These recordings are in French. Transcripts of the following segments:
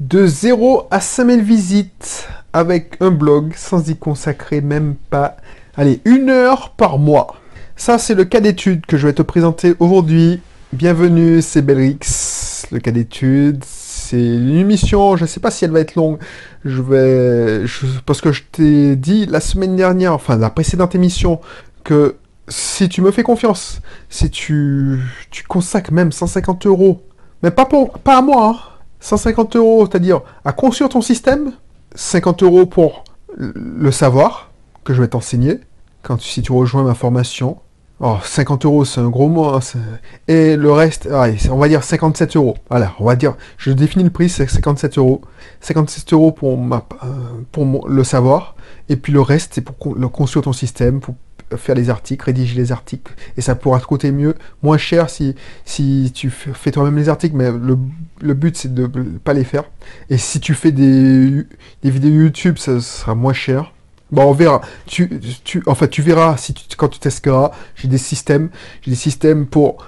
De 0 à 5000 visites avec un blog sans y consacrer même pas, allez, une heure par mois. Ça, c'est le cas d'étude que je vais te présenter aujourd'hui. Bienvenue, c'est Belrix. Le cas d'étude, c'est une émission, je ne sais pas si elle va être longue. Je vais, parce que je t'ai dit la semaine dernière, enfin la précédente émission, que si tu me fais confiance, si tu, tu consacres même 150 euros, mais pas, pour, pas à moi, hein, 150 euros, c'est-à-dire à construire ton système, 50 euros pour le savoir que je vais t'enseigner, quand si tu rejoins ma formation, Oh, 50 euros, c'est un gros mot. Hein, et le reste, on va dire 57 euros. Voilà, on va dire, je définis le prix, c'est 57 euros. 57 euros pour, euh, le savoir. Et puis le reste, c'est pour construire ton système, faire les articles, rédiger les articles. Et ça pourra te coûter mieux, moins cher si, si tu fais toi-même les articles. Mais le, le but, c'est de ne pas les faire. Et si tu fais des, des vidéos YouTube, ça sera moins cher. Bon, on verra. Tu, tu, enfin, tu verras si quand tu testeras. J'ai des systèmes, j'ai des systèmes pour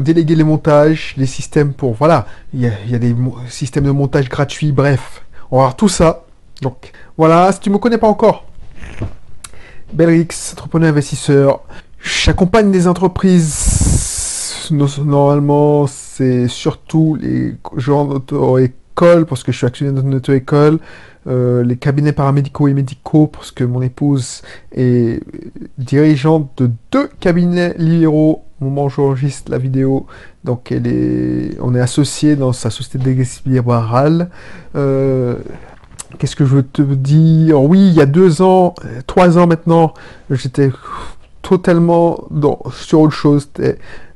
déléguer les montages, des systèmes pour, voilà, il y a, des systèmes de montage gratuits. Bref, on va voir tout ça. Donc, voilà. Si tu me connais pas encore, Belrix, entrepreneur investisseur. J'accompagne des entreprises. Normalement, c'est surtout les gens d'auto-école parce que je suis actionnaire d'une auto-école. Euh, les cabinets paramédicaux et médicaux, parce que mon épouse est dirigeante de deux cabinets libéraux au moment où j'enregistre la vidéo. Donc elle est, on est associé dans sa société d'église libérale. Euh, qu'est-ce que je veux te dire? Oui, il y a deux ans, trois ans maintenant, j'étais totalement sur autre chose.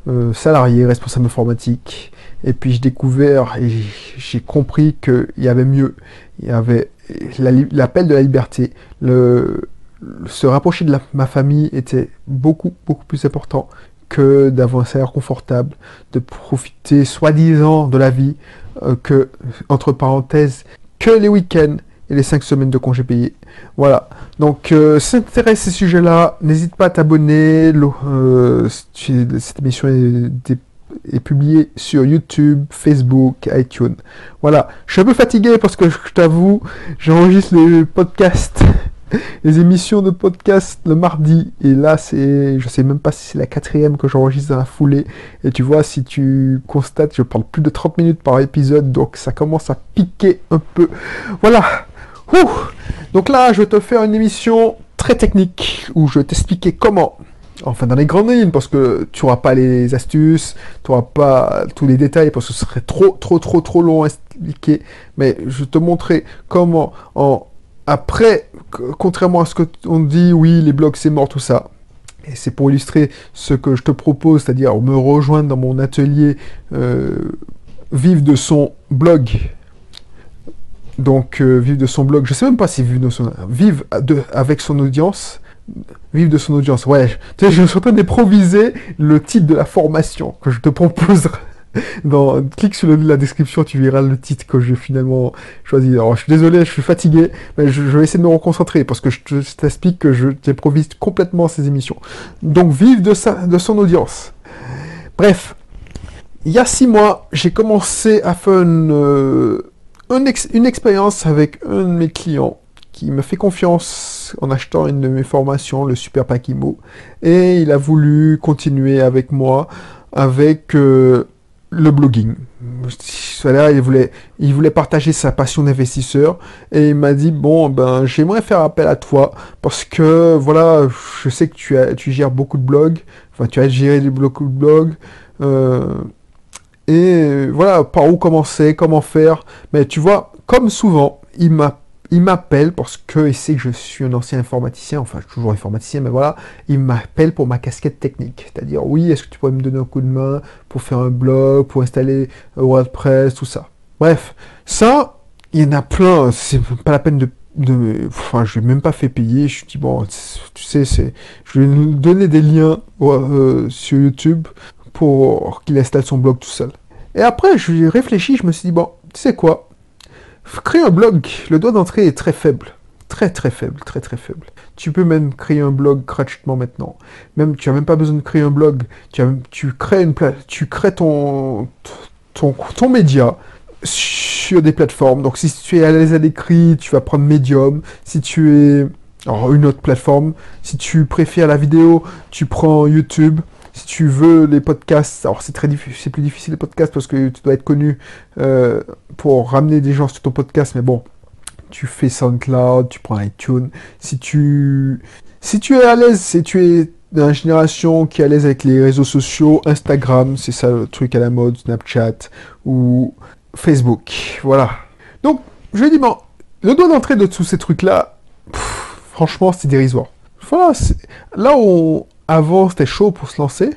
Euh, salarié, responsable informatique. Et puis j'ai découvert et j'ai compris qu'il y avait mieux. Il y avait l'appel de la liberté. Se rapprocher de ma famille était beaucoup, beaucoup plus important que d'avoir un salaire confortable, de profiter soi-disant de la vie, euh, que, entre parenthèses, que les week-ends et les cinq semaines de congés payés. Voilà. Donc, euh, si ces sujets-là, n'hésite pas à t'abonner. Euh, cette émission est est publié sur YouTube, Facebook, iTunes. Voilà, je suis un peu fatigué parce que je t'avoue, j'enregistre les podcasts, les émissions de podcast le mardi, et là c'est, je sais même pas si c'est la quatrième que j'enregistre dans la foulée, et tu vois, si tu constates, je parle plus de 30 minutes par épisode, donc ça commence à piquer un peu. Voilà. donc là, je vais te faire une émission très technique où je vais t'expliquer comment enfin dans les grandes lignes, parce que tu n'auras pas les astuces, tu n'auras pas tous les détails, parce que ce serait trop, trop, trop, trop long à expliquer. Mais je te montrer comment, en, après, contrairement à ce que on dit, oui, les blogs c'est mort, tout ça. Et c'est pour illustrer ce que je te propose, c'est-à-dire me rejoindre dans mon atelier, euh, vivre de son blog. Donc, euh, vivre de son blog, je sais même pas si vivre de son... Avec son audience, Vive de son audience. Ouais, tu sais, je suis en train d'improviser le titre de la formation que je te propose. Dans, clique sur la description, tu verras le titre que j'ai finalement choisi. Alors, je suis désolé, je suis fatigué, mais je, vais essayer de me reconcentrer parce que je t'explique que je t'improvise complètement ces émissions. Donc, vive de, sa, de son audience. Bref, il y a six mois, j'ai commencé à faire une, euh, expérience avec un de mes clients qui me fait confiance en achetant une de mes formations, le Super Pakimo, et il a voulu continuer avec moi avec euh, le blogging. il voulait, il voulait partager sa passion d'investisseur et il m'a dit bon ben j'aimerais faire appel à toi parce que voilà je sais que tu as, tu gères beaucoup de blogs, enfin tu as géré beaucoup de blogs. Euh, et voilà, par où commencer, comment faire. Mais tu vois, comme souvent, il m'a il m'appelle parce qu'il sait que je suis un ancien informaticien, enfin toujours informaticien, mais voilà, il m'appelle pour ma casquette technique. C'est-à-dire, oui, est-ce que tu pourrais me donner un coup de main pour faire un blog, pour installer WordPress, tout ça? Bref, ça, il y en a plein, c'est pas la peine de enfin, je lui ai même pas fait payer. Je lui dis bon, tu sais, c'est, je vais lui donner des liens euh, sur YouTube pour qu'il installe son blog tout seul. Et après, je lui ai réfléchi. Je me suis dit bon, tu sais quoi, Créer un blog, le droit d'entrée est très faible. Très très faible, très très faible. Tu peux même créer un blog gratuitement maintenant. Même tu n'as même pas besoin de créer un blog. Tu, crées ton média sur des plateformes. Donc si tu es à l'aise à l'écrit, tu vas prendre Medium. Si tu es... Alors une autre plateforme. Si tu préfères la vidéo, tu prends YouTube. Si tu veux les podcasts, alors c'est très c'est plus difficile les podcasts parce que tu dois être connu euh, pour ramener des gens sur ton podcast, mais bon, tu fais SoundCloud, tu prends iTunes. Si tu, si tu es à l'aise, si tu es la génération qui est à l'aise avec les réseaux sociaux, Instagram, c'est ça le truc à la mode, Snapchat ou Facebook, voilà. Donc, je dis bon, le doigt d'entrée de tous ces trucs-là, franchement, c'est dérisoire. Voilà, là où avant c'était chaud pour se lancer,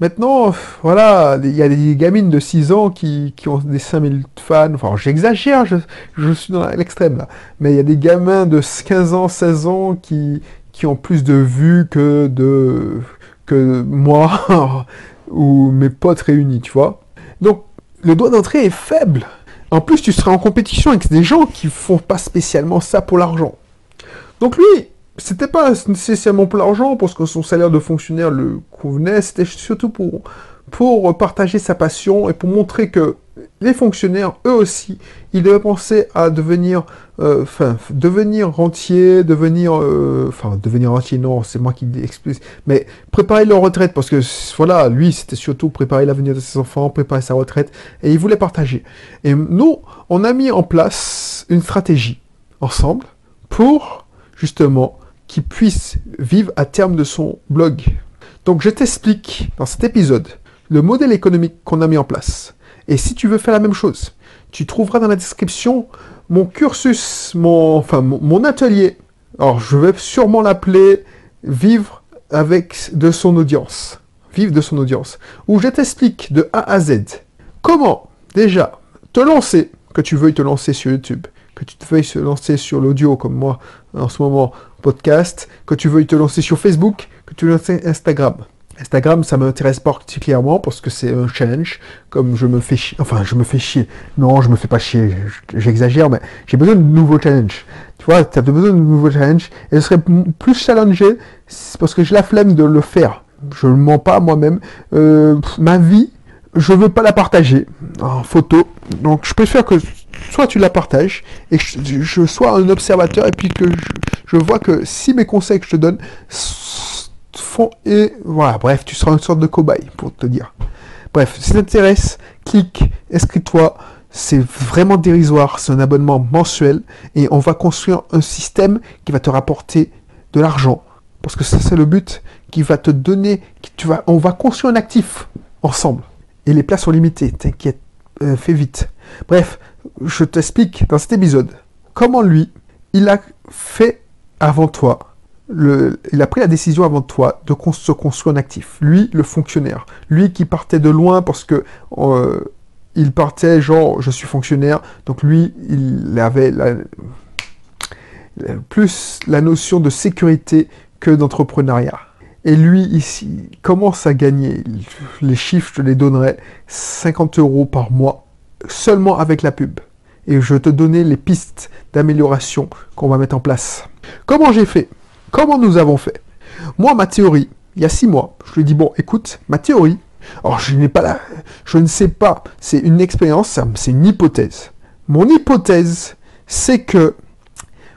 maintenant, voilà, il y a des gamines de 6 ans qui, ont des 5000 fans, enfin j'exagère, je, suis dans l'extrême là, mais il y a des gamins de 15 ans, 16 ans qui, ont plus de vues que que moi ou mes potes réunis, tu vois. Donc le doigt d'entrée est faible. En plus, tu seras en compétition avec des gens qui font pas spécialement ça pour l'argent. Donc lui, c'était pas nécessairement pour l'argent, parce que son salaire de fonctionnaire le convenait, c'était surtout pour, pour partager sa passion et pour montrer que les fonctionnaires, eux aussi, ils devaient penser à devenir, euh, devenir rentier, devenir, euh, enfin, devenir rentier, non, c'est moi qui explique, mais préparer leur retraite, parce que, voilà, lui, c'était surtout préparer l'avenir de ses enfants, préparer sa retraite, et il voulait partager. Et nous, on a mis en place une stratégie, ensemble, pour, justement, qu'il puisse vivre à terme de son blog. Donc, je t'explique, dans cet épisode, le modèle économique qu'on a mis en place. Et si tu veux faire la même chose, tu trouveras dans la description mon cursus, mon, enfin, mon, atelier. Alors, je vais sûrement l'appeler Vivre avec de son audience. Vivre de son audience. Où je t'explique de A à Z comment, déjà, te lancer, que tu veuilles te lancer sur YouTube, que tu te veuilles te lancer sur l'audio comme moi en ce moment, podcast, que tu veuilles te lancer sur Facebook, que tu veux lancer Instagram. Instagram, ça m'intéresse particulièrement parce que c'est un challenge, comme je me fais chier, enfin, je me fais chier. Non, je me fais pas chier, j'exagère, mais j'ai besoin de nouveaux challenges. Tu vois, tu as besoin de nouveaux challenges, et je serais plus challengé parce que j'ai la flemme de le faire. Je ne mens pas moi-même. Euh, ma vie, je veux pas la partager en photo, donc je préfère que soit tu la partages et que je, sois un observateur et puis que je, je vois que si mes conseils que je te donne font et voilà, bref, tu seras une sorte de cobaye pour te dire. Bref, si ça t'intéresse, clique, inscris-toi. C'est vraiment dérisoire, c'est un abonnement mensuel et on va construire un système qui va te rapporter de l'argent. Parce que ça, c'est le but qui va te donner, qui, tu vas, on va construire un actif ensemble. Et les places sont limitées, t'inquiète, euh, fais vite. Bref, je t'explique dans cet épisode comment lui, il a fait avant toi il a pris la décision avant toi de se construire un actif. Lui, le fonctionnaire. Lui qui partait de loin parce que euh, il partait genre je suis fonctionnaire. Donc lui, il avait plus la notion de sécurité que d'entrepreneuriat. Et lui, ici, commence à gagner, les chiffres, je les donnerai, 50 euros par mois, seulement avec la pub. Et je te donnais les pistes d'amélioration qu'on va mettre en place. Comment j'ai fait? Comment nous avons fait? Moi, ma théorie, il y a six mois, je lui dis bon, écoute, ma théorie, alors je n'ai pas la, je ne sais pas, c'est une expérience, c'est une hypothèse. Mon hypothèse, c'est que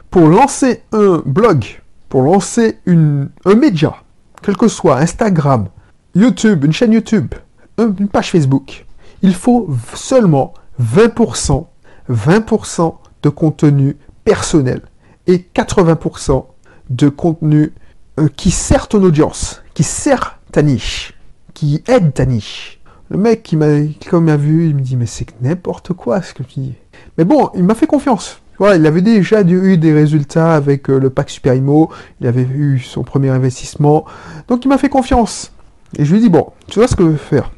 pour lancer un blog, pour lancer un média, quel que soit Instagram, YouTube, une chaîne YouTube, une page Facebook, il faut seulement 20%, 20% de contenu personnel et 80% de contenu euh, qui sert ton audience, qui sert ta niche, qui aide ta niche. Le mec qui m'a, il m'a vu, il me dit mais c'est n'importe quoi ce que tu dis. Mais bon, il m'a fait confiance. Voilà, il avait déjà eu des résultats avec euh, le pack Super Imo, il avait eu son premier investissement, donc il m'a fait confiance. Et je lui ai dit bon, tu vois ce que je veux faire.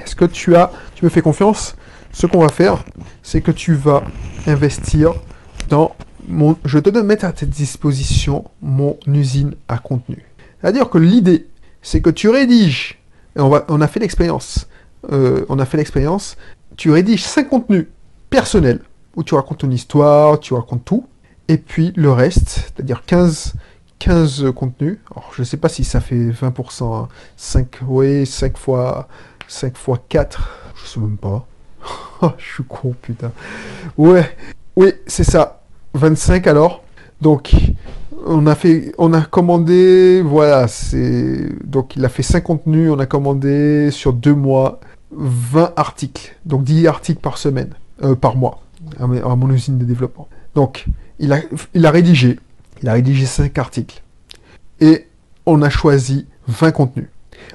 Est-ce que tu as, tu me fais confiance? Ce qu'on va faire, c'est que tu vas investir dans je te donne mettre à ta disposition mon usine à contenu. C'est-à-dire que l'idée, c'est que tu rédiges, on, va, on a fait l'expérience, euh, on a fait l'expérience, tu rédiges 5 contenus personnels, où tu racontes ton histoire, tu racontes tout, et puis le reste, c'est-à-dire 15, 15 contenus, alors je ne sais pas si ça fait 20%, 5, oui, 5 fois, 5 fois 4, je sais même pas, je suis con, putain. Ouais, oui, c'est ça. 25 alors. Donc, on a fait, on a commandé, voilà, c'est, donc il a fait 5 contenus, on a commandé sur deux mois 20 articles, donc 10 articles par semaine, euh, par mois, à, mon usine de développement. Donc, il a, il a rédigé, il a rédigé 5 articles, et on a choisi 20 contenus.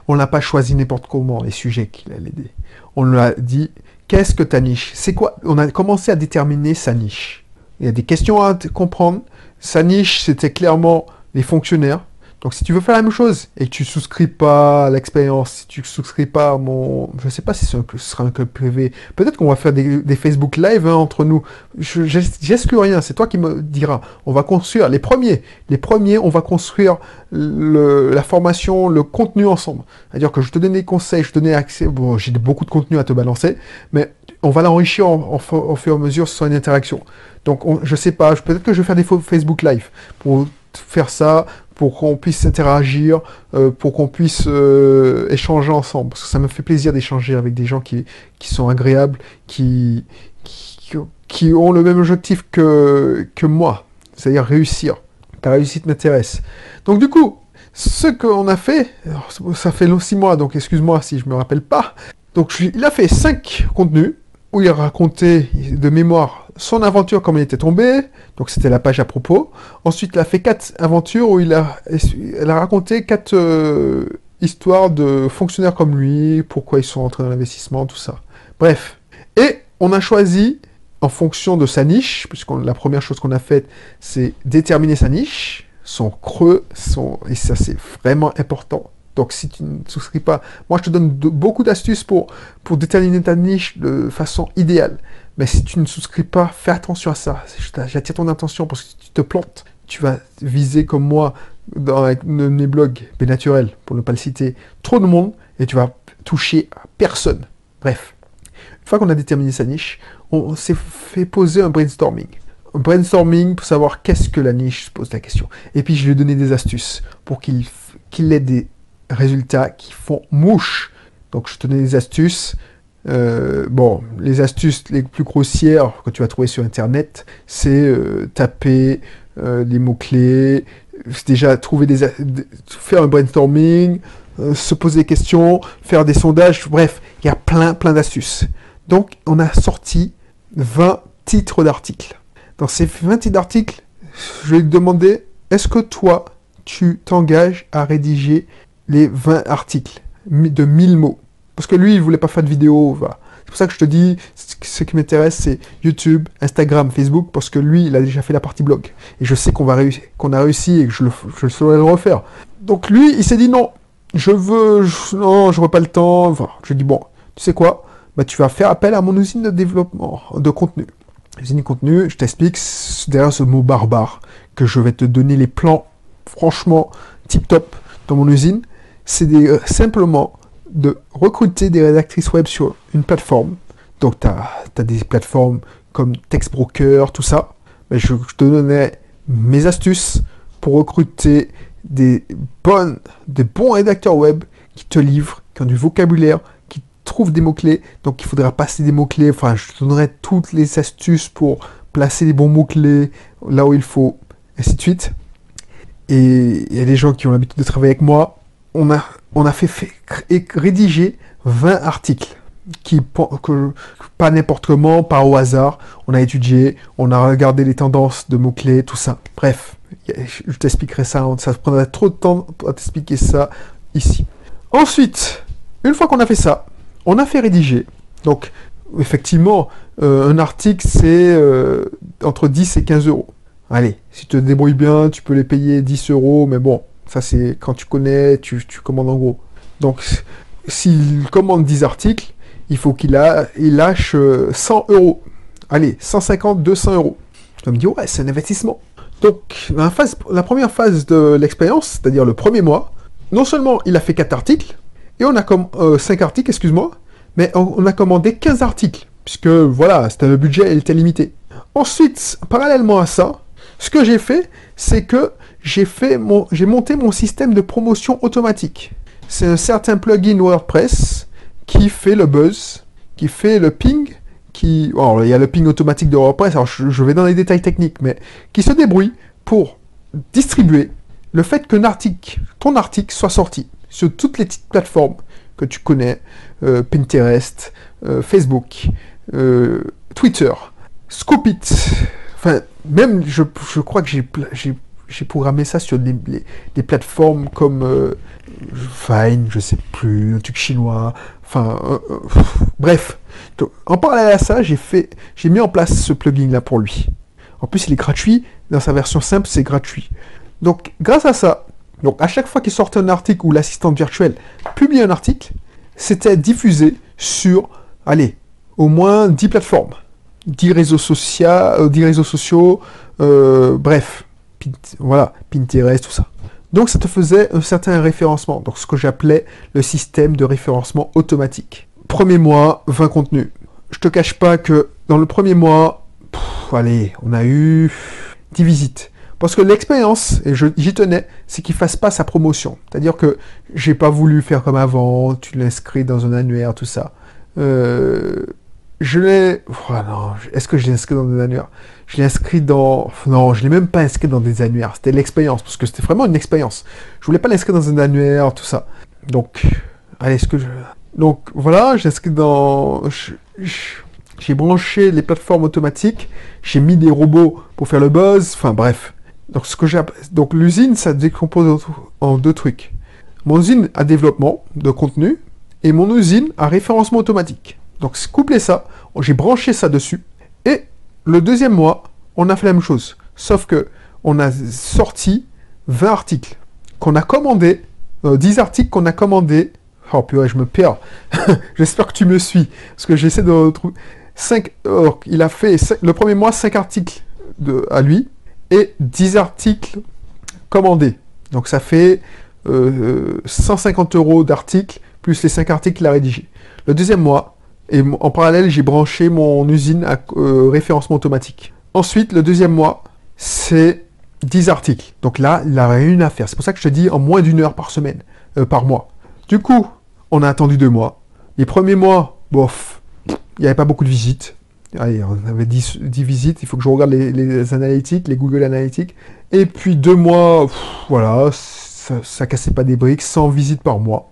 On n'a pas choisi n'importe comment les sujets qu'il allait aider. On lui a dit, qu'est-ce que ta niche? C'est quoi? On a commencé à déterminer sa niche. Il y a des questions à comprendre, sa niche, c'était clairement les fonctionnaires. Donc si tu veux faire la même chose et que tu souscris pas à l'expérience, si tu souscris pas à mon... Je sais pas si ce sera un club privé. Peut-être qu'on va faire des, Facebook Live hein, entre nous. J'exclus rien, c'est toi qui me diras. On va construire les premiers. Les premiers, on va construire la formation, le contenu ensemble. C'est-à-dire que je te donne des conseils, je te donne accès... Bon, j'ai beaucoup de contenu à te balancer, mais on va l'enrichir en, fur et à mesure sur une interaction. Donc, je sais pas, peut-être que je vais faire des Facebook Live pour faire ça, pour qu'on puisse interagir, euh, pour qu'on puisse euh, échanger ensemble. Parce que ça me fait plaisir d'échanger avec des gens qui, qui sont agréables, qui, qui, ont le même objectif que, que moi, c'est-à-dire réussir. Ta réussite m'intéresse. Donc du coup, ce qu'on a fait, ça fait six mois, donc excuse-moi si je me rappelle pas. Donc il a fait cinq contenus où il a raconté de mémoire son aventure, comme il était tombé, donc c'était la page à propos. Ensuite, il a fait quatre aventures où il a, a raconté quatre euh, histoires de fonctionnaires comme lui, pourquoi ils sont entrés dans l'investissement, tout ça. Bref. Et on a choisi, en fonction de sa niche, puisque la première chose qu'on a faite, c'est déterminer sa niche, son creux, son... et ça c'est vraiment important. Donc si tu ne souscris pas, moi je te donne beaucoup d'astuces pour déterminer ta niche de façon idéale. Mais si tu ne souscris pas, fais attention à ça. J'attire ton attention parce que si tu te plantes, tu vas viser comme moi dans mes blogs naturel, pour ne pas le citer, trop de monde et tu vas toucher à personne. Bref, une fois qu'on a déterminé sa niche, on s'est fait poser un brainstorming. Un brainstorming pour savoir qu'est-ce que la niche se pose la question. Et puis je lui ai donné des astuces pour qu'il qu'il ait des résultats qui font mouche. Donc je te donne des astuces. Euh, bon, les astuces les plus grossières que tu vas trouver sur Internet, c'est euh, taper euh, des mots-clés, déjà trouver des, faire un brainstorming, se poser des questions, faire des sondages, bref, il y a plein, plein d'astuces. Donc, on a sorti 20 titres d'articles. Dans ces 20 titres d'articles, je vais te demander, est-ce que toi, tu t'engages à rédiger les 20 articles de 1000 mots? Parce que lui, il voulait pas faire de vidéo. C'est pour ça que je te dis, ce qui m'intéresse, c'est YouTube, Instagram, Facebook, parce que lui, il a déjà fait la partie blog. Et je sais qu'on va réussir, qu'on a réussi et que je le, saurais le refaire. Donc lui, il s'est dit non, je veux, non, je n'aurai pas le temps. Je dis bon, tu sais quoi? Bah, tu vas faire appel à mon usine de développement de contenu. Usine de contenu, je t'explique derrière ce mot barbare que je vais te donner les plans, franchement, tip top dans mon usine c'est euh, simplement de recruter des rédactrices web sur une plateforme. Donc, tu as, des plateformes comme Textbroker, tout ça. Mais je, te donnais mes astuces pour recruter des, bonnes, des bons rédacteurs web qui te livrent, qui ont du vocabulaire, qui trouvent des mots-clés. Donc, il faudra passer des mots-clés. Enfin, je te donnerai toutes les astuces pour placer les bons mots-clés là où il faut, ainsi de suite. Et il y a des gens qui ont l'habitude de travailler avec moi on a, on a fait, rédiger 20 articles qui pas n'importe comment, pas au hasard. On a étudié, on a regardé les tendances de mots-clés, tout ça. Bref, je t'expliquerai ça. Ça prendrait trop de temps à t'expliquer ça ici. Ensuite, une fois qu'on a fait ça, on a fait rédiger. Donc, effectivement, euh, un article, c'est euh, entre 10 et 15 euros. Allez, si tu te débrouilles bien, tu peux les payer 10 euros, mais bon, ça, c'est quand tu connais, tu, commandes en gros. Donc, s'il commande 10 articles, il faut qu'il il lâche 100 euh, euros. Allez, 150, 200 euros. Je me dis, ouais, c'est un investissement. Donc, la, première phase de l'expérience, c'est-à-dire le premier mois, non seulement il a fait 4 articles, et on a comme 5 euh, articles, excuse-moi, mais on, a commandé 15 articles, puisque voilà, c'était le budget, était limité. Ensuite, parallèlement à ça, ce que j'ai fait, c'est que j'ai monté mon système de promotion automatique. C'est un certain plugin WordPress qui fait le buzz, qui fait le ping, qui, alors, il y a le ping automatique de WordPress, alors je, vais dans les détails techniques, mais qui se débrouille pour distribuer le fait qu'un article, ton article soit sorti sur toutes les petites plateformes que tu connais, euh, Pinterest, euh, Facebook, euh, Twitter, Scoopit, enfin, même, je crois que j'ai programmé ça sur des, plateformes comme Fine, je sais plus, un truc chinois, enfin, bref. en parallèle à ça, j'ai fait, j'ai mis en place ce plugin là pour lui. En plus, il est gratuit. Dans sa version simple, c'est gratuit. Donc, grâce à ça, donc à chaque fois qu'il sortait un article ou l'assistante virtuelle publie un article, c'était diffusé sur, allez, au moins 10 plateformes, 10 réseaux, sociaux, euh, 10 réseaux sociaux, euh, bref, voilà, Pinterest, tout ça. Donc ça te faisait un certain référencement, donc ce que j'appelais le système de référencement automatique. Premier mois, 20 contenus. Je te cache pas que dans le premier mois, allez, on a eu 10 visites. Parce que l'expérience, et j'y tenais, c'est qu'il fasse pas sa promotion. C'est-à-dire que j'ai pas voulu faire comme avant, tu l'inscris dans un annuaire, tout ça. Euh, je l'ai... Oh est-ce que je l'ai inscrit dans un annuaire Je l'ai inscrit dans... Non, je l'ai même pas inscrit dans des annuaires. C'était l'expérience, parce que c'était vraiment une expérience. Je voulais pas l'inscrire dans un annuaire, tout ça. Donc, allez, est-ce que je... Donc, voilà, j'ai inscrit dans... J'ai branché les plateformes automatiques, j'ai mis des robots pour faire le buzz, enfin bref. Donc, ce que j'ai, donc l'usine, ça décompose en deux trucs. Mon usine à développement de contenu et mon usine à référencement automatique. Donc, couplé ça, j'ai branché ça dessus. Et le deuxième mois, on a fait la même chose. Sauf que on a sorti 20 articles qu'on a commandés, 10 euh, articles qu'on a commandés. Oh purée, je me perds. J'espère que tu me suis. Parce que j'essaie de retrouver. 5, il a fait le premier mois 5 articles à lui et 10 articles commandés. Donc ça fait 150 euh, euros d'articles, plus les 5 articles qu'il a rédigés. Le deuxième mois, et en parallèle, j'ai branché mon usine à euh, référencement automatique. Ensuite, le deuxième mois, c'est 10 articles. Donc là, il n'a rien à faire. C'est pour ça que je te dis en moins d'une heure par semaine, euh, par mois. Du coup, on a attendu deux mois. Les premiers mois, bof, il n'y avait pas beaucoup de visites. Allez, on avait 10, visites, il faut que je regarde les, analytiques, les Google Analytics. Et puis deux mois, voilà, ça, ça, cassait pas des briques, 100 visites par mois.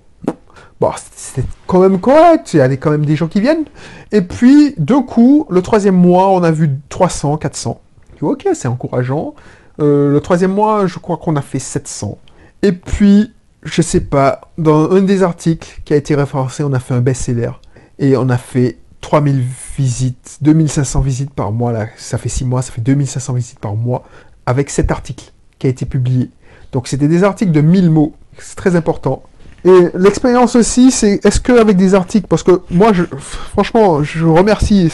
Bon, c'était quand même correct, il y avait quand même des gens qui viennent. Et puis, d'un coup, le troisième mois, on a vu 300, 400. Ok, c'est encourageant. Euh, le troisième mois, je crois qu'on a fait 700. Et puis, je sais pas, dans un des articles qui a été référencé, on a fait un best-seller. Et on a fait 3000 visites, 2500 visites par mois, là, ça fait 6 mois, ça fait 2500 visites par mois, avec cet article qui a été publié. Donc c'était des articles de 1000 mots, c'est très important. Et l'expérience aussi, c'est est-ce qu'avec des articles, parce que moi, je, franchement, je remercie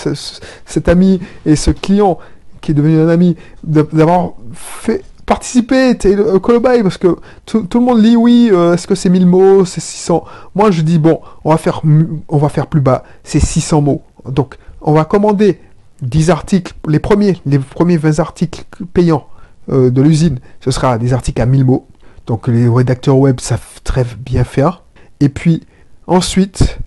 cet ami et ce client qui est devenu un ami d'avoir fait participer, le cobaye, parce que tout, le monde dit oui, euh, est-ce que c'est 1000 mots, c'est 600 Moi, je dis bon, on va faire, on va faire plus bas, c'est 600 mots. Donc, on va commander 10 articles, les premiers, les premiers 20 articles payants euh, de l'usine, ce sera des articles à 1000 mots. Donc, les rédacteurs web savent très bien faire. Et puis, ensuite,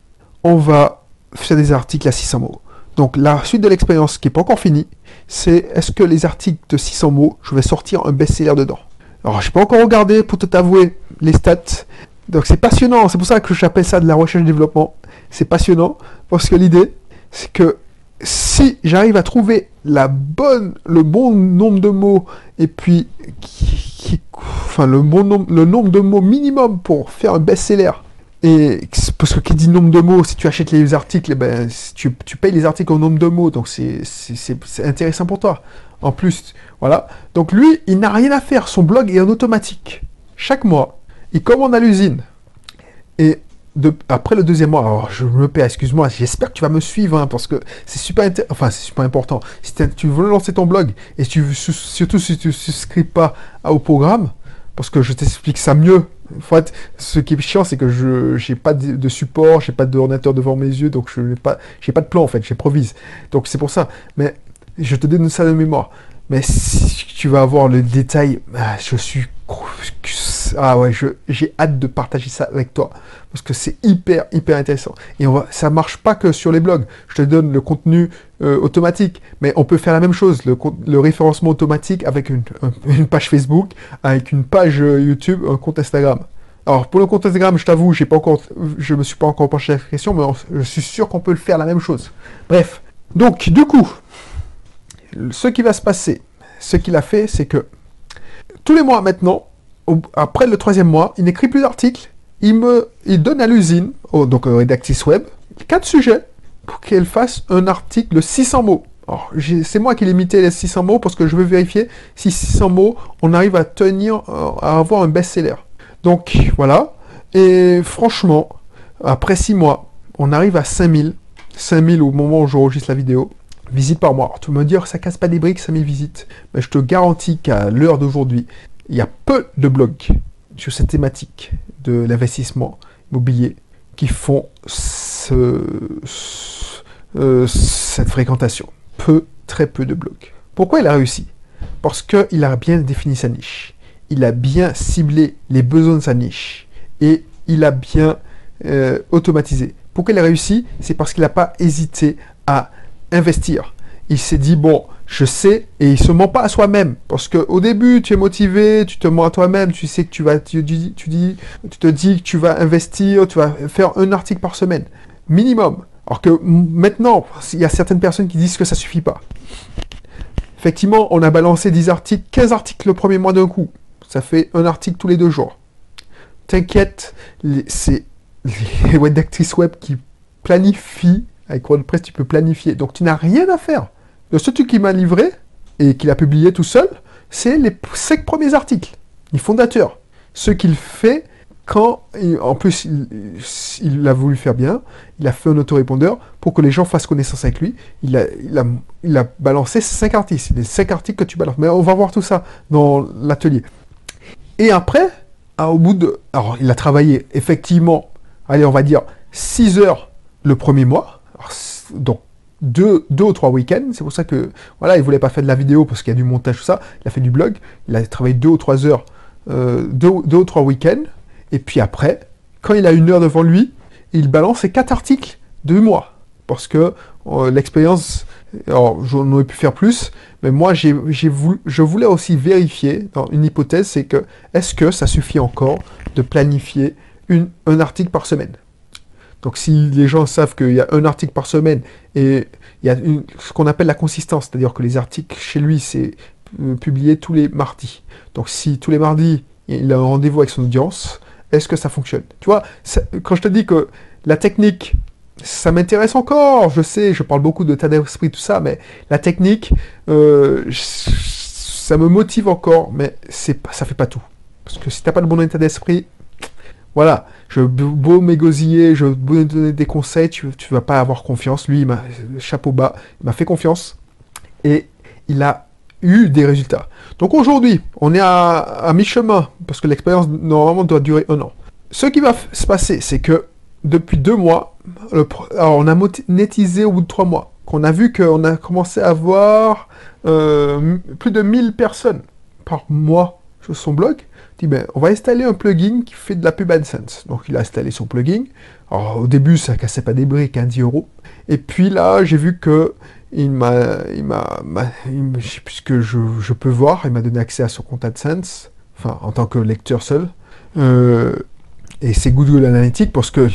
on va faire des articles à 600 mots. Donc, la suite de l'expérience qui n'est pas encore finie, c'est est-ce que les articles de 600 mots, je vais sortir un best-seller dedans? Alors, je n'ai pas encore regardé pour te t'avouer les stats. Donc, c'est passionnant. C'est pour ça que j'appelle ça de la recherche et développement. C'est passionnant parce que l'idée, c'est que si j'arrive à trouver la bonne, le bon nombre de mots et puis enfin le bon nombre, le nombre de mots minimum pour faire un best-seller et parce que qui dit nombre de mots, si tu achètes les articles, eh ben, tu, payes les articles au nombre de mots, donc c'est intéressant pour toi. En plus, voilà. Donc lui, il n'a rien à faire, son blog est en automatique. Chaque mois, il commande à l'usine. Et après le deuxième mois, alors je me perds, excuse-moi, j'espère que tu vas me suivre, hein, parce que c'est super, enfin, c'est super important. Si tu veux lancer ton blog, et tu, surtout si tu ne souscris pas au programme, parce que je t'explique ça mieux en fait, ce qui est chiant, c'est que je n'ai pas de, de support, j'ai pas d'ordinateur devant mes yeux, donc je n'ai pas, j'ai pas de plan en fait, j'improvise. Donc c'est pour ça. Mais je te donne ça de mémoire. Mais si tu vas avoir le détail, ah, je suis ah ouais, j'ai hâte de partager ça avec toi parce que c'est hyper hyper intéressant. Et on va, ça marche pas que sur les blogs. Je te donne le contenu euh, automatique, mais on peut faire la même chose, le, le référencement automatique avec une, une, page Facebook, avec une page euh, YouTube, un compte Instagram. Alors pour le compte Instagram, je t'avoue, j'ai pas encore, je me suis pas encore penché à la question, mais je suis sûr qu'on peut le faire la même chose. Bref, donc du coup, ce qui va se passer, ce qu'il a fait, c'est que tous les mois maintenant, après le troisième mois, il n'écrit plus d'articles, il me, il donne à l'usine, donc au Redactis Web, quatre sujets pour qu'elle fasse un article de 600 mots. C'est moi qui limité les 600 mots parce que je veux vérifier si 600 mots, on arrive à tenir, euh, à avoir un best-seller. Donc, voilà. Et franchement, après 6 mois, on arrive à 5000. 5000 au moment où j'enregistre la vidéo. Visites par mois. Alors, tu me dire, ça casse pas des briques, 5000 visites. Mais je te garantis qu'à l'heure d'aujourd'hui, il y a peu de blogs sur cette thématique de l'investissement immobilier qui font euh, cette fréquentation. Peu, très peu de blogs. Pourquoi il a réussi? Parce qu'il a bien défini sa niche. Il a bien ciblé les besoins de sa niche. Et il a bien euh, automatisé. Pourquoi il a réussi? C'est parce qu'il n'a pas hésité à investir. Il s'est dit, bon, je sais, et il se ment pas à soi-même. Parce qu'au début, tu es motivé, tu te mens à toi-même, tu sais que tu vas, te dis que tu vas investir, tu vas faire un article par semaine. Minimum. Alors que maintenant, il y a certaines personnes qui disent que ça suffit pas. Effectivement, on a balancé 10 articles, 15 articles le premier mois d'un coup. Ça fait un article tous les deux jours. T'inquiète, c'est les web d'actrices web qui planifient. Avec WordPress, tu peux planifier. Donc tu n'as rien à faire. Le seul truc qu'il m'a livré et qu'il a publié tout seul, c'est les 5 premiers articles, les fondateurs. Ce qu'il fait quand, en plus, il, a voulu faire bien, il a fait un autorépondeur pour que les gens fassent connaissance avec lui. Il a, balancé 5 articles, les 5 articles que tu balances. Mais on va voir tout ça dans l'atelier. Et après, au bout de... Alors, il a travaillé effectivement, allez, on va dire 6 heures le premier mois. donc, deux, ou trois week-ends. C'est pour ça que, voilà, il voulait pas faire de la vidéo parce qu'il y a du montage, tout ça. Il a fait du blog. Il a travaillé deux ou trois heures, euh, deux, ou trois week-ends. Et puis après, quand il a une heure devant lui, il balance ses quatre articles de mois. Parce que euh, l'expérience, alors j'en aurais pu faire plus, mais moi j'ai voulu, je voulais aussi vérifier une hypothèse, c'est que est-ce que ça suffit encore de planifier un article par semaine? Donc si les gens savent qu'il y a un article par semaine et il y a ce qu'on appelle la consistance, c'est-à-dire que les articles chez lui, c'est euh, publié tous les mardis. Donc si tous les mardis, il a un rendez-vous avec son audience, est-ce que ça fonctionne? Tu vois, quand je te dis que la technique, ça m'intéresse encore, je sais, je parle beaucoup de tas d'esprit, tout ça, mais la technique, euh, ça me motive encore, mais c'est ça fait pas tout. Parce que si tu n'as pas le bon état d'esprit, voilà, je beau m'égosiller, je beau donner des conseils, tu, tu vas pas avoir confiance. Lui, il chapeau bas, il m'a fait confiance et il a eu des résultats. Donc aujourd'hui, on est à, mi-chemin parce que l'expérience normalement doit durer un an. Ce qui va se passer, c'est que depuis deux mois, on a monétisé au bout de trois mois, qu'on a vu qu'on a commencé à avoir euh, plus de 1000 personnes par mois sur son blog ben, on va installer un plugin qui fait de la pub AdSense. Donc il a installé son plugin. Au début ça cassait pas des briques, à 10 euros. Et puis là j'ai vu que il m'a, puisque je, peux voir, il m'a donné accès à son compte AdSense, enfin en tant que lecteur seul. Euh, et c'est Google Analytics parce que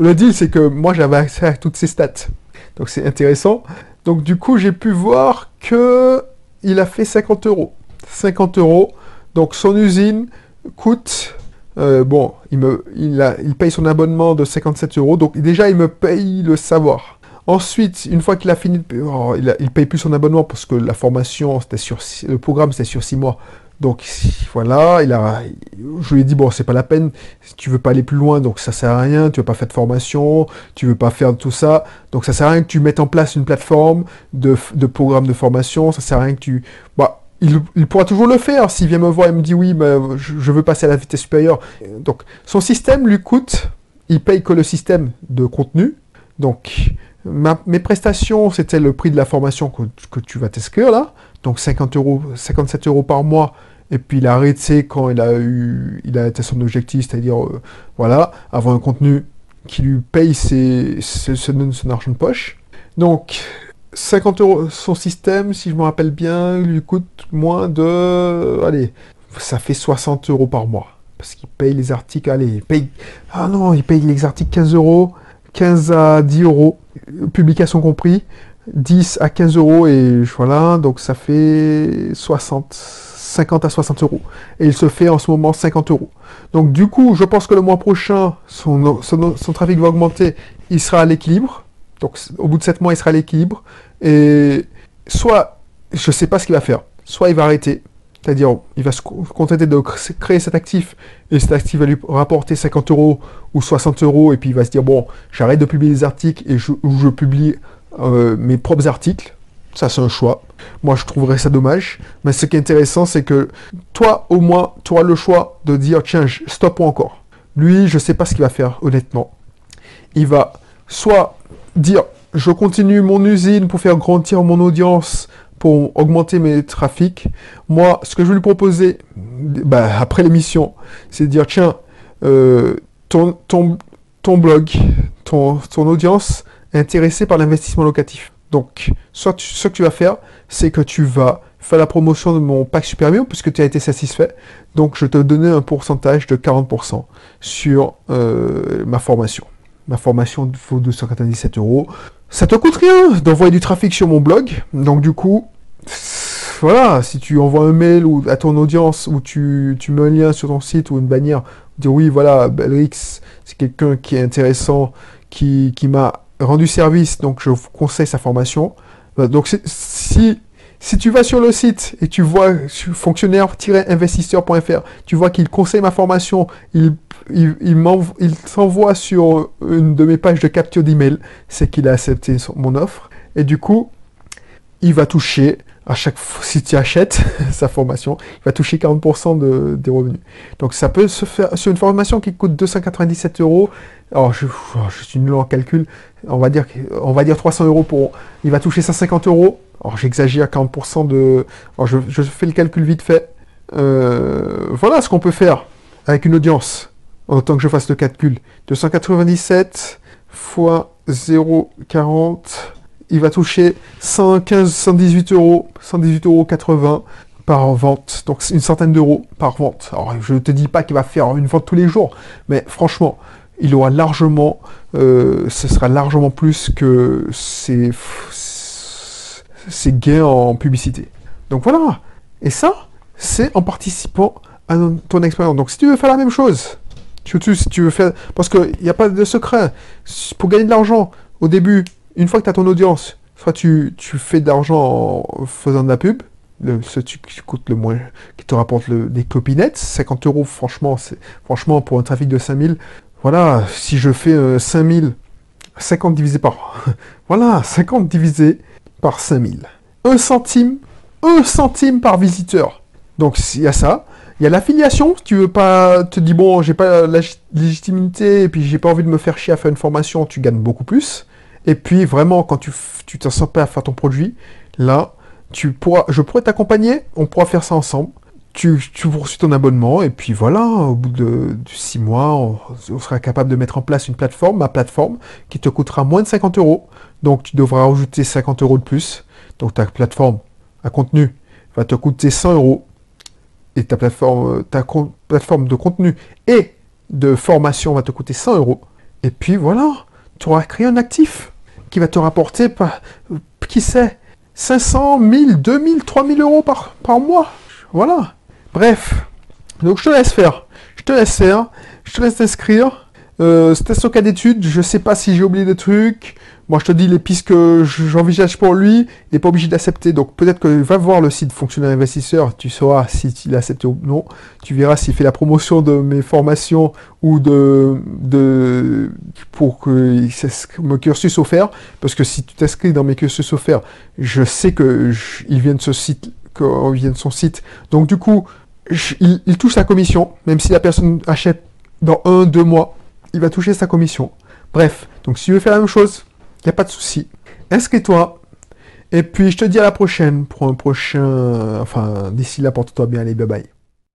le deal c'est que moi j'avais accès à toutes ses stats. Donc c'est intéressant. Donc du coup j'ai pu voir que il a fait 50 euros. 50 euros. Donc son usine, coûte, euh, bon, il, me, il, a, il paye son abonnement de 57 euros, donc déjà il me paye le savoir. Ensuite, une fois qu'il a fini, oh, il, il, paye plus son abonnement parce que la formation, c'était sur, le programme c'était sur 6 mois. Donc voilà, il a, je lui ai dit bon, c'est pas la peine, tu veux pas aller plus loin, donc ça sert à rien, tu veux pas faire de formation, tu veux pas faire tout ça, donc ça sert à rien que tu mettes en place une plateforme de, de programme de formation, ça sert à rien que tu, bah, il, pourra toujours le faire. S'il vient me voir et me dit oui, mais je, veux passer à la vitesse supérieure. Donc, son système lui coûte, il paye que le système de contenu. Donc, mes prestations, c'était le prix de la formation que, tu vas t'inscrire là. Donc, 50 euros, 57 euros par mois. et puis il a arrêté quand il a eu, il a atteint son objectif, c'est-à-dire, euh, voilà, avoir un contenu qui lui paye ses, ses- son argent de poche. Donc, 50 euros, son système, si je me rappelle bien, lui coûte moins de, allez, ça fait 60 euros par mois. Parce qu'il paye les articles, allez, il paye, ah non, il paye les articles 15 euros, 15 à 10 euros, publication compris, 10 à 15 euros et voilà, donc ça fait 60, 50 à 60 euros. Et il se fait en ce moment 50 euros. Donc du coup, je pense que le mois prochain, son, son, son trafic va augmenter, il sera à l'équilibre. Donc au bout de 7 mois, il sera à l'équilibre. Et soit, je sais pas ce qu'il va faire, soit il va arrêter, c'est-à-dire il va se co- contenter de cr- créer cet actif, et cet actif va lui rapporter 50 euros ou 60 euros, et puis il va se dire, bon, j'arrête de publier des articles et je, publie euh, mes propres articles. Ça, c'est un choix. Moi, je trouverais ça dommage. Mais ce qui est intéressant, c'est que toi, au moins, tu auras le choix de dire, tiens, stop ou encore. Lui, je sais pas ce qu'il va faire, honnêtement. Il va soit dire, je continue mon usine pour faire grandir mon audience, pour augmenter mes trafics. Moi, ce que je vais lui proposer, bah, après l'émission, c'est de dire, tiens, euh, ton, ton, ton blog, ton, ton audience est intéressée par l'investissement locatif. Donc, soit tu- ce que tu vas faire, c'est que tu vas faire la promotion de mon pack Supermio, puisque tu as été satisfait. Donc, je te donnais un pourcentage de 40% sur euh, ma formation. Ma formation vaut 297 euros. Ça te coûte rien d'envoyer du trafic sur mon blog. Donc, du coup, voilà, si tu envoies un mail ou à ton audience ou tu, tu mets un lien sur ton site ou une bannière, dire oui, voilà, Belrix, c'est quelqu'un qui est intéressant, qui, qui m'a rendu service, donc je vous conseille sa formation. Donc si, si tu vas sur le site et tu vois fonctionnaire-investisseur.fr, tu vois qu'il conseille ma formation, il, il, t'envoie sur une de mes pages de capture d'email, c'est qu'il a accepté mon offre. Et du coup, il va toucher, à chaque fois, si tu achètes sa formation, il va toucher 40% de, des revenus. Donc ça peut se faire sur une formation qui coûte 297 euros. Alors je, oh, je suis nul en calcul. On va dire, on va dire 300 euros pour. Il va toucher 150 euros. Alors j'exagère 40% de. Je fais le calcul vite fait. Euh, voilà ce qu'on peut faire avec une audience. En tant que je fasse le calcul. 297 fois 0,40 il va toucher 115, 118 euros, 118 euros 80 par vente. Donc une centaine d'euros par vente. Alors je te dis pas qu'il va faire une vente tous les jours, mais franchement, il aura largement, euh, ce sera largement plus que ses gains en publicité. Donc voilà. Et ça, c'est en participant à ton expérience. Donc si tu veux faire la même chose, surtout si tu veux faire, parce qu'il n'y a pas de secret. Pour gagner de l'argent, au début, une fois que tu as ton audience, soit tu, tu fais de l'argent en faisant de la pub, ce qui coûte le moins, qui te rapporte le, des clopinettes, 50 euros, franchement, franchement, pour un trafic de 5000, voilà, si je fais euh, 5000, 50 divisé par, voilà, 50 divisé par 5000. Un centime, un centime par visiteur. Donc, il y a ça. Il y a l'affiliation, si tu veux pas te dis bon, j'ai pas la légitimité et puis j'ai pas envie de me faire chier à faire une formation, tu gagnes beaucoup plus. Et puis vraiment, quand tu tu t'en sens pas à faire ton produit, là, tu pourras, je pourrais t'accompagner, on pourra faire ça ensemble. Tu, tu poursuis ton abonnement et puis voilà, au bout de, six mois, on, sera capable de mettre en place une plateforme, ma plateforme, qui te coûtera moins de 50 euros. Donc tu devras rajouter 50 euros de plus. Donc ta plateforme à contenu va te coûter 100 euros et ta plateforme, ta plateforme de contenu et de formation va te coûter 100 euros. Et puis voilà, tu auras créé un actif qui va te rapporter, par, qui sait, 500, 1000, 2000, 3000 euros par, par mois. Voilà. Bref. Donc je te laisse faire. Je te laisse faire. Je te laisse t'inscrire. Euh, C'était son cas d'étude. Je sais pas si j'ai oublié des trucs. Moi, je te dis les pistes que j'envisage pour lui. Il n'est pas obligé d'accepter. Donc, peut-être que va voir le site Fonctionnaire Investisseur. Tu sauras s'il a accepté ou non. Tu verras s'il fait la promotion de mes formations ou de, de pour que mon cursus offert. Parce que si tu t'inscris dans mes cursus offerts, je sais que de vient de son site. Donc, du coup, il touche sa commission, même si la personne achète dans un, deux mois, il va toucher sa commission. Bref, donc si tu veux faire la même chose, il n'y a pas de souci. Inscris-toi. Et puis je te dis à la prochaine pour un prochain... Enfin, d'ici là, porte-toi bien. Allez, bye bye.